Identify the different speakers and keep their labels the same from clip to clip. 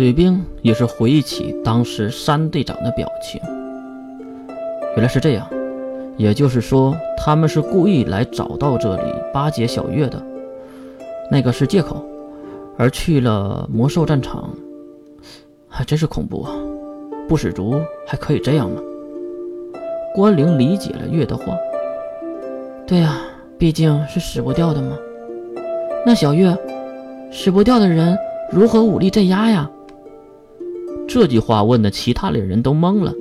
Speaker 1: 水兵也是回忆起当时山队长的表情。原来是这样，也就是说，他们是故意来找到这里巴结小月的，那个是借口，而去了魔兽战场，还真是恐怖啊！不死族还可以这样吗？关灵理解了月的话。
Speaker 2: 对呀，毕竟是死不掉的嘛。那小月，死不掉的人如何武力镇压呀？
Speaker 1: 这句话问的其他猎人都懵了。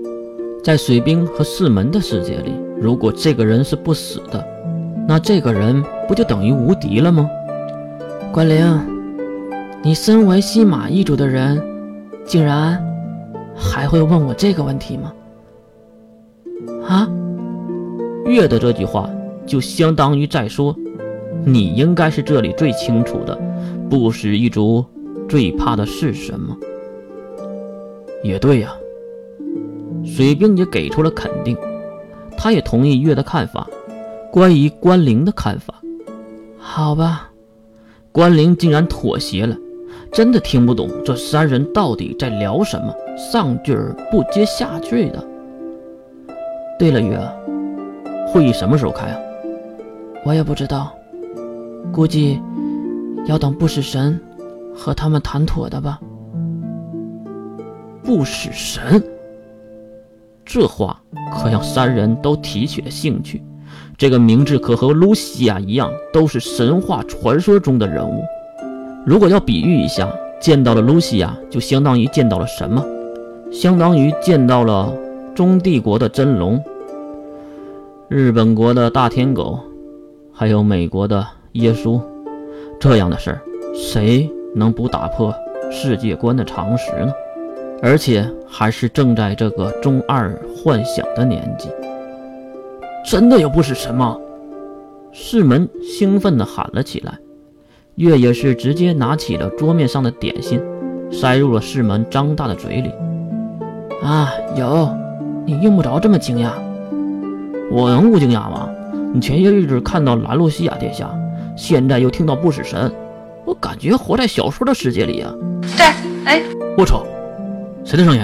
Speaker 1: 在水兵和四门的世界里，如果这个人是不死的，那这个人不就等于无敌了吗？
Speaker 2: 关灵，你身为西马一族的人，竟然还会问我这个问题吗？啊？
Speaker 1: 月的这句话就相当于在说，你应该是这里最清楚的，不死一族最怕的是什么。也对呀。水兵也给出了肯定，他也同意月的看法，关于关灵的看法。
Speaker 2: 好吧，
Speaker 1: 关灵竟然妥协了，真的听不懂这三人到底在聊什么，上句不接下句的。对了，月，会议什么时候开啊？
Speaker 2: 我也不知道，估计要等不死神和他们谈妥的吧。
Speaker 1: 不死神。这话可让三人都提起了兴趣。这个名字可和露西亚一样，都是神话传说中的人物。如果要比喻一下，见到了露西亚，就相当于见到了什么？相当于见到了中帝国的真龙、日本国的大天狗，还有美国的耶稣。这样的事儿，谁能不打破世界观的常识呢？而且还是正在这个中二幻想的年纪，真的有不死神吗？世门兴奋地喊了起来。月也是直接拿起了桌面上的点心，塞入了世门张大的嘴里。
Speaker 2: 啊，有，你用不着这么惊讶。
Speaker 1: 我能不惊讶吗？你前些日子看到兰露西亚殿下，现在又听到不死神，我感觉活在小说的世界里啊。
Speaker 3: 对，哎，
Speaker 1: 我操！谁的声音？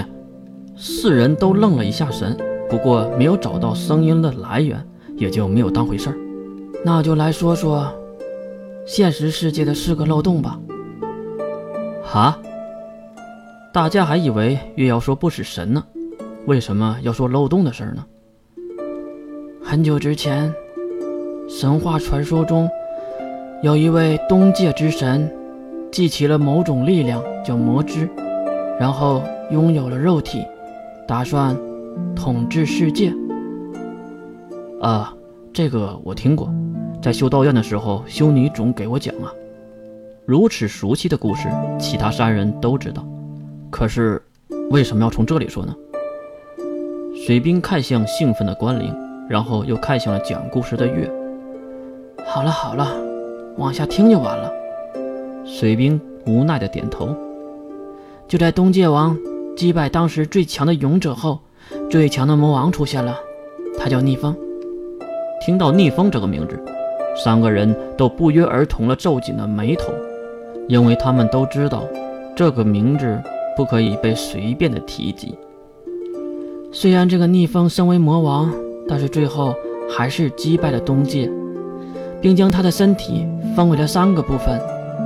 Speaker 1: 四人都愣了一下神，不过没有找到声音的来源，也就没有当回事儿。
Speaker 2: 那就来说说现实世界的四个漏洞吧。
Speaker 1: 哈？大家还以为月要说不死神呢，为什么要说漏洞的事儿呢？
Speaker 2: 很久之前，神话传说中有一位东界之神，集齐了某种力量，叫魔之，然后。拥有了肉体，打算统治世界。
Speaker 1: 啊，这个我听过，在修道院的时候，修女总给我讲啊。如此熟悉的故事，其他三人都知道。可是，为什么要从这里说呢？水兵看向兴奋的关灵，然后又看向了讲故事的月。
Speaker 2: 好了好了，往下听就完了。
Speaker 1: 水兵无奈的点头。
Speaker 2: 就在东界王。击败当时最强的勇者后，最强的魔王出现了，他叫逆风。
Speaker 1: 听到逆风这个名字，三个人都不约而同地皱紧了眉头，因为他们都知道这个名字不可以被随便的提及。
Speaker 2: 虽然这个逆风身为魔王，但是最后还是击败了东界，并将他的身体分为了三个部分：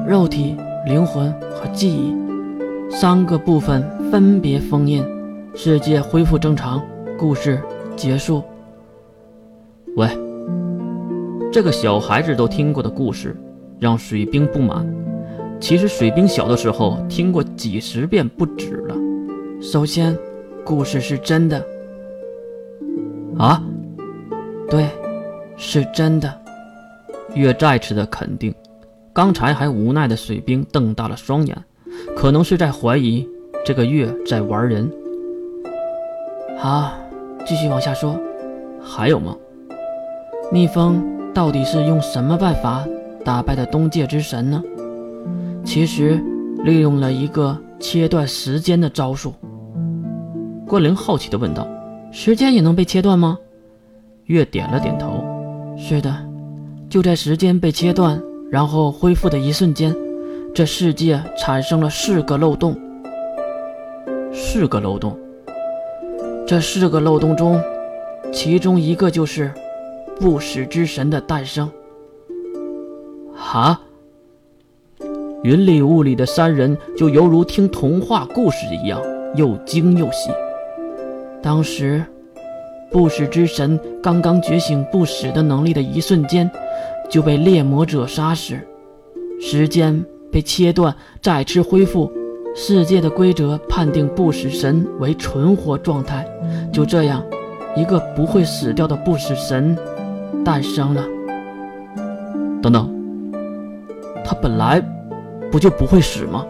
Speaker 2: 肉体、灵魂和记忆。三个部分分别封印，世界恢复正常，故事结束。
Speaker 1: 喂，这个小孩子都听过的故事，让水兵不满。其实水兵小的时候听过几十遍不止了。
Speaker 2: 首先，故事是真的。
Speaker 1: 啊？
Speaker 2: 对，是真的。
Speaker 1: 月再次的肯定。刚才还无奈的水兵瞪大了双眼。可能是在怀疑这个月在玩人。
Speaker 2: 好，继续往下说。
Speaker 1: 还有吗？
Speaker 2: 逆风到底是用什么办法打败的东界之神呢？其实利用了一个切断时间的招数。
Speaker 1: 关灵好奇地问道：“
Speaker 2: 时间也能被切断吗？”
Speaker 1: 月点了点头：“
Speaker 2: 是的，就在时间被切断，然后恢复的一瞬间。”这世界产生了四个漏洞，
Speaker 1: 四个漏洞。这四个漏洞中，其中一个就是不死之神的诞生。
Speaker 4: 哈！云里雾里的三人就犹如听童话故事一样，又惊又喜。
Speaker 1: 当时，不死之神刚刚觉醒不死的能力的一瞬间，就被猎魔者杀死，时间被切断，再次恢复。世界的规则判定不死神为存活状态，就这样，一个不会死掉的不死神诞生了。
Speaker 4: 等等，他本来不就不会死吗？